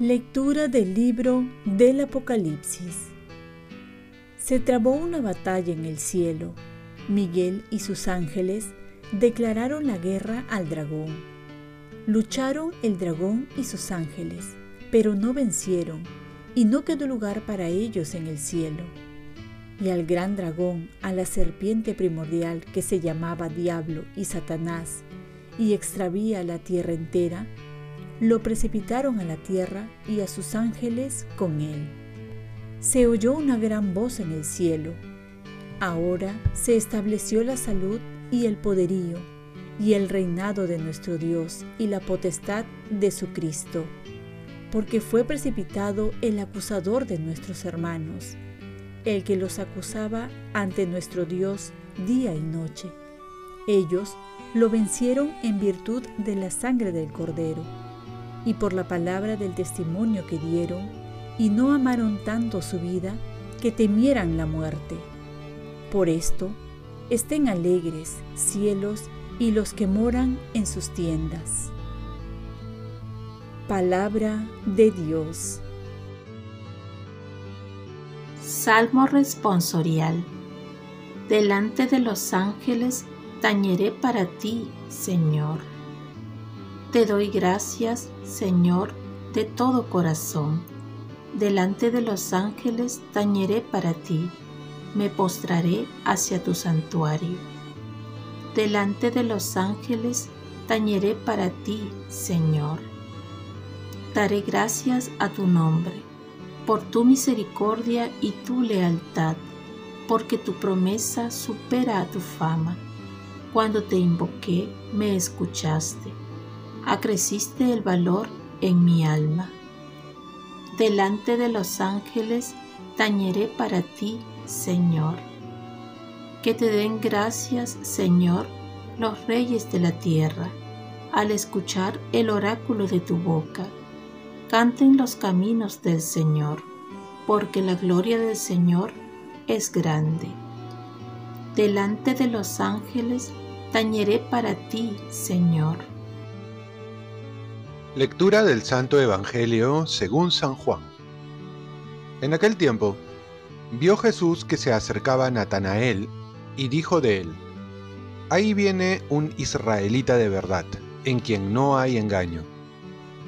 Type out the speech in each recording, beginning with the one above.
Lectura del libro del Apocalipsis. Se trabó una batalla en el cielo. Miguel y sus ángeles declararon la guerra al dragón. Lucharon el dragón y sus ángeles, pero no vencieron, y no quedó lugar para ellos en el cielo. Y al gran dragón, a la serpiente primordial que se llamaba Diablo y Satanás, y extravía la tierra entera, lo precipitaron a la tierra y a sus ángeles con él. Se oyó una gran voz en el cielo. Ahora se estableció la salud y el poderío, y el reinado de nuestro Dios y la potestad de su Cristo, porque fue precipitado el acusador de nuestros hermanos, el que los acusaba ante nuestro Dios día y noche. Ellos lo vencieron en virtud de la sangre del Cordero y por la palabra del testimonio que dieron, y no amaron tanto su vida que temieran la muerte. Por esto, estén alegres cielos y los que moran en sus tiendas. Palabra de Dios. Salmo responsorial. Delante de los ángeles tañeré para ti, Señor. Te doy gracias, Señor, de todo corazón. Delante de los ángeles tañeré para ti, me postraré hacia tu santuario. Delante de los ángeles tañeré para ti, Señor. Daré gracias a tu nombre, por tu misericordia y tu lealtad, porque tu promesa supera a tu fama. Cuando te invoqué, me escuchaste acreciste el valor en mi alma. Delante de los ángeles tañeré para ti, Señor. Que te den gracias, Señor, los reyes de la tierra, al escuchar el oráculo de tu boca. Canten los caminos del Señor, porque la gloria del Señor es grande. Delante de los ángeles tañeré para ti, Señor Lectura del Santo Evangelio según San Juan. En aquel tiempo, vio Jesús que se acercaba a Natanael y dijo de él, Ahí viene un israelita de verdad, en quien no hay engaño.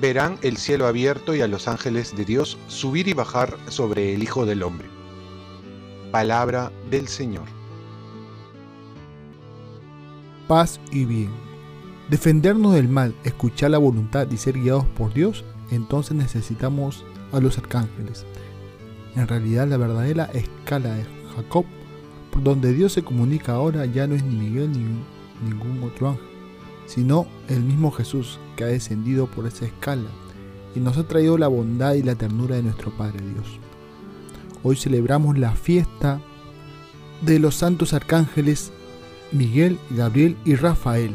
verán el cielo abierto y a los ángeles de Dios subir y bajar sobre el Hijo del Hombre. Palabra del Señor. Paz y bien. Defendernos del mal, escuchar la voluntad y ser guiados por Dios entonces necesitamos a los arcángeles. En realidad la verdadera escala de Jacob, por donde Dios se comunica ahora, ya no es ni Miguel ni ningún otro ángel, sino el mismo Jesús que ha descendido por esa escala y nos ha traído la bondad y la ternura de nuestro Padre Dios. Hoy celebramos la fiesta de los santos arcángeles Miguel, Gabriel y Rafael.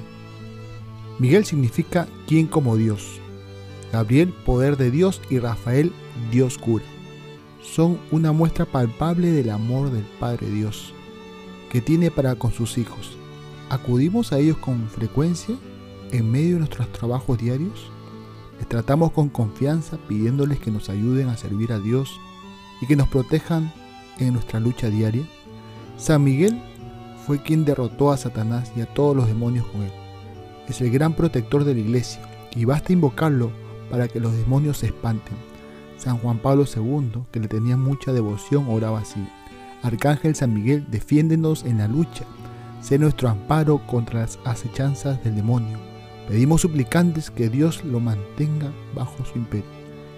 Miguel significa quien como Dios. Gabriel, poder de Dios, y Rafael, Dios cura. Son una muestra palpable del amor del Padre Dios que tiene para con sus hijos. ¿Acudimos a ellos con frecuencia en medio de nuestros trabajos diarios? Les tratamos con confianza pidiéndoles que nos ayuden a servir a Dios y que nos protejan en nuestra lucha diaria. San Miguel fue quien derrotó a Satanás y a todos los demonios con él. Es el gran protector de la iglesia y basta invocarlo para que los demonios se espanten. San Juan Pablo II, que le tenía mucha devoción, oraba así. Arcángel San Miguel, defiéndenos en la lucha. Sé nuestro amparo contra las acechanzas del demonio. Pedimos suplicantes que Dios lo mantenga bajo su imperio.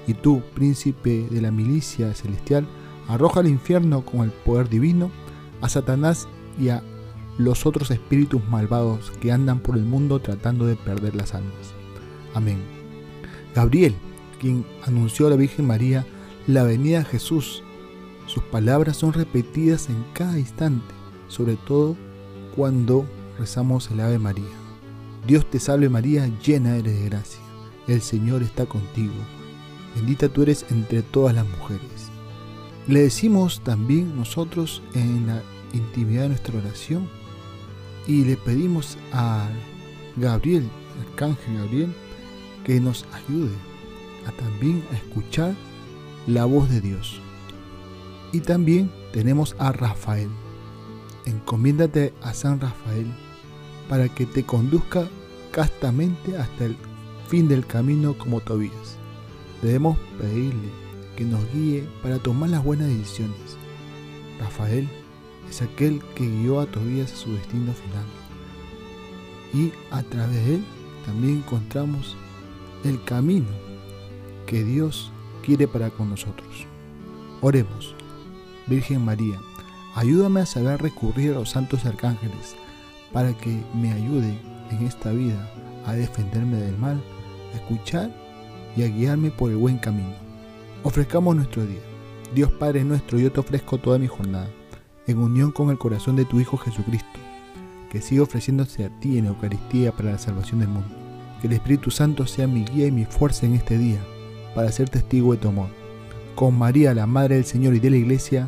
Y tú, príncipe de la milicia celestial, Arroja al infierno con el poder divino a Satanás y a los otros espíritus malvados que andan por el mundo tratando de perder las almas. Amén. Gabriel, quien anunció a la Virgen María la venida de Jesús, sus palabras son repetidas en cada instante, sobre todo cuando rezamos el Ave María. Dios te salve María, llena eres de gracia. El Señor está contigo. Bendita tú eres entre todas las mujeres. Le decimos también nosotros en la intimidad de nuestra oración y le pedimos a Gabriel, arcángel Gabriel, que nos ayude a también a escuchar la voz de Dios. Y también tenemos a Rafael. Encomiéndate a San Rafael para que te conduzca castamente hasta el fin del camino como Tobías. Debemos pedirle que nos guíe para tomar las buenas decisiones. Rafael es aquel que guió a Tobías a su destino final. Y a través de él también encontramos el camino que Dios quiere para con nosotros. Oremos. Virgen María, ayúdame a saber recurrir a los santos arcángeles para que me ayude en esta vida a defenderme del mal, a escuchar y a guiarme por el buen camino. Ofrezcamos nuestro día. Dios Padre nuestro, yo te ofrezco toda mi jornada, en unión con el corazón de tu Hijo Jesucristo, que siga ofreciéndose a ti en Eucaristía para la salvación del mundo. Que el Espíritu Santo sea mi guía y mi fuerza en este día, para ser testigo de tu amor. Con María, la Madre del Señor y de la Iglesia,